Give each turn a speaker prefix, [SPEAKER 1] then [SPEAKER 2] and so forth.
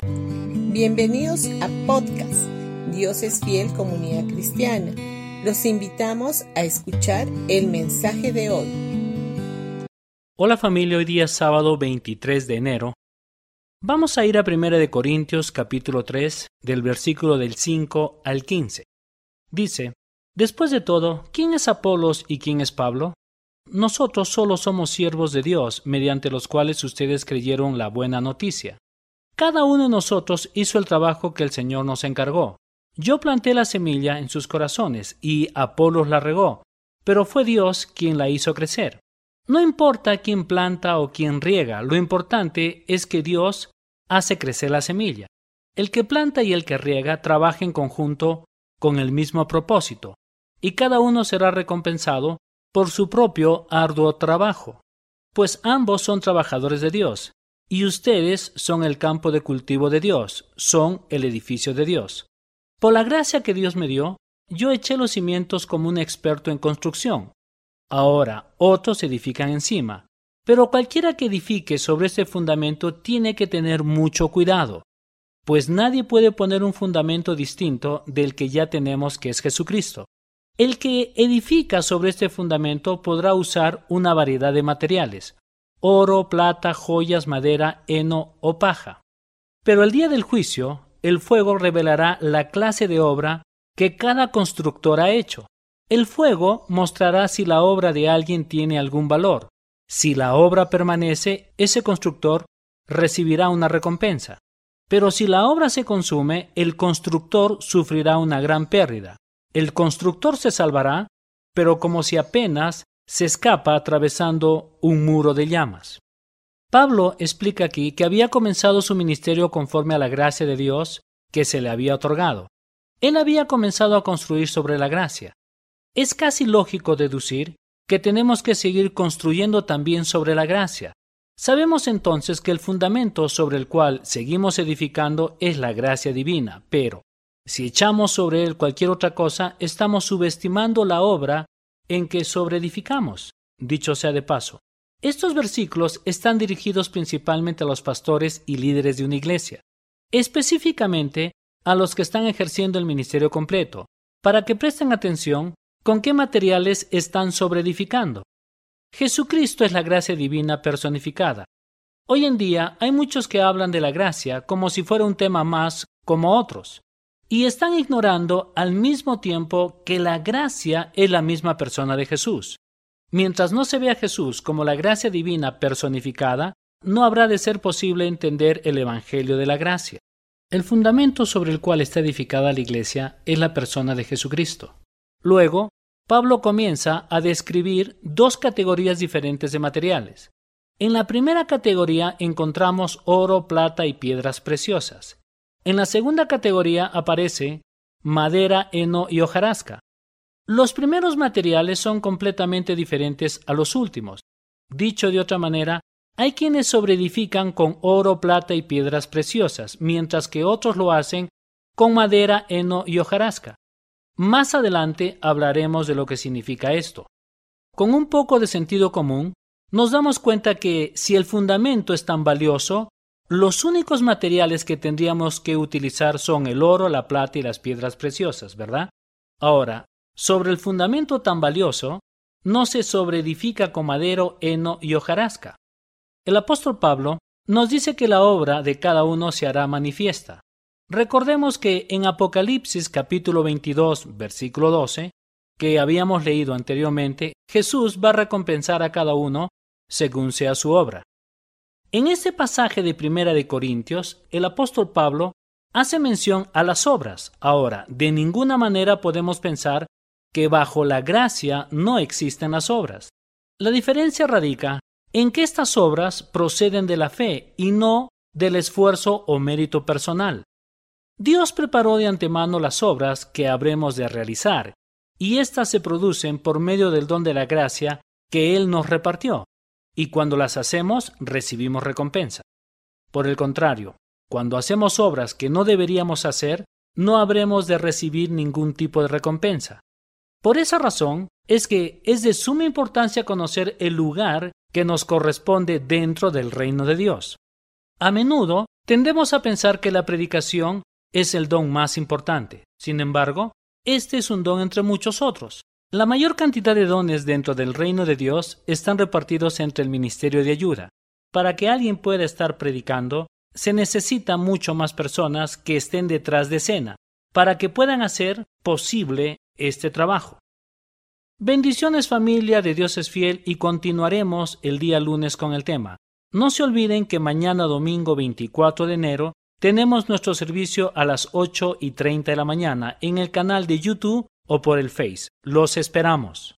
[SPEAKER 1] Bienvenidos a podcast Dios es fiel comunidad cristiana. Los invitamos a escuchar el mensaje de hoy.
[SPEAKER 2] Hola familia, hoy día es sábado 23 de enero. Vamos a ir a 1 de Corintios capítulo 3 del versículo del 5 al 15. Dice, Después de todo, ¿quién es Apolos y quién es Pablo? Nosotros solo somos siervos de Dios, mediante los cuales ustedes creyeron la buena noticia. Cada uno de nosotros hizo el trabajo que el Señor nos encargó. Yo planté la semilla en sus corazones y Apolos la regó, pero fue Dios quien la hizo crecer. No importa quién planta o quién riega, lo importante es que Dios hace crecer la semilla. El que planta y el que riega trabajan en conjunto con el mismo propósito, y cada uno será recompensado por su propio arduo trabajo, pues ambos son trabajadores de Dios, y ustedes son el campo de cultivo de Dios, son el edificio de Dios. Por la gracia que Dios me dio, yo eché los cimientos como un experto en construcción. Ahora otros edifican encima, pero cualquiera que edifique sobre este fundamento tiene que tener mucho cuidado, pues nadie puede poner un fundamento distinto del que ya tenemos que es Jesucristo. El que edifica sobre este fundamento podrá usar una variedad de materiales, oro, plata, joyas, madera, heno o paja. Pero el día del juicio, el fuego revelará la clase de obra que cada constructor ha hecho. El fuego mostrará si la obra de alguien tiene algún valor. Si la obra permanece, ese constructor recibirá una recompensa. Pero si la obra se consume, el constructor sufrirá una gran pérdida. El constructor se salvará, pero como si apenas se escapa atravesando un muro de llamas. Pablo explica aquí que había comenzado su ministerio conforme a la gracia de Dios que se le había otorgado. Él había comenzado a construir sobre la gracia. Es casi lógico deducir que tenemos que seguir construyendo también sobre la gracia. Sabemos entonces que el fundamento sobre el cual seguimos edificando es la gracia divina, pero si echamos sobre él cualquier otra cosa, estamos subestimando la obra en que sobreedificamos. Dicho sea de paso, estos versículos están dirigidos principalmente a los pastores y líderes de una iglesia, específicamente a los que están ejerciendo el ministerio completo, para que presten atención con qué materiales están sobreedificando. Jesucristo es la gracia divina personificada. Hoy en día hay muchos que hablan de la gracia como si fuera un tema más como otros y están ignorando al mismo tiempo que la gracia es la misma persona de Jesús. Mientras no se vea a Jesús como la gracia divina personificada, no habrá de ser posible entender el Evangelio de la gracia. El fundamento sobre el cual está edificada la Iglesia es la persona de Jesucristo. Luego, Pablo comienza a describir dos categorías diferentes de materiales. En la primera categoría encontramos oro, plata y piedras preciosas. En la segunda categoría aparece madera, heno y hojarasca. Los primeros materiales son completamente diferentes a los últimos. Dicho de otra manera, hay quienes sobreedifican con oro, plata y piedras preciosas, mientras que otros lo hacen con madera, heno y hojarasca. Más adelante hablaremos de lo que significa esto. Con un poco de sentido común, nos damos cuenta que si el fundamento es tan valioso, los únicos materiales que tendríamos que utilizar son el oro, la plata y las piedras preciosas, ¿verdad? Ahora, sobre el fundamento tan valioso, no se sobreedifica con madero, heno y hojarasca. El apóstol Pablo nos dice que la obra de cada uno se hará manifiesta. Recordemos que en Apocalipsis capítulo 22, versículo 12, que habíamos leído anteriormente, Jesús va a recompensar a cada uno según sea su obra. En este pasaje de Primera de Corintios, el apóstol Pablo hace mención a las obras. Ahora, de ninguna manera podemos pensar que bajo la gracia no existen las obras. La diferencia radica en que estas obras proceden de la fe y no del esfuerzo o mérito personal. Dios preparó de antemano las obras que habremos de realizar, y éstas se producen por medio del don de la gracia que Él nos repartió y cuando las hacemos recibimos recompensa. Por el contrario, cuando hacemos obras que no deberíamos hacer, no habremos de recibir ningún tipo de recompensa. Por esa razón es que es de suma importancia conocer el lugar que nos corresponde dentro del reino de Dios. A menudo Tendemos a pensar que la predicación es el don más importante. Sin embargo, este es un don entre muchos otros. La mayor cantidad de dones dentro del reino de Dios están repartidos entre el ministerio de ayuda. Para que alguien pueda estar predicando, se necesita mucho más personas que estén detrás de escena, para que puedan hacer posible este trabajo. Bendiciones familia de Dios es fiel y continuaremos el día lunes con el tema. No se olviden que mañana domingo 24 de enero tenemos nuestro servicio a las 8 y 30 de la mañana en el canal de YouTube o por el Face. Los esperamos.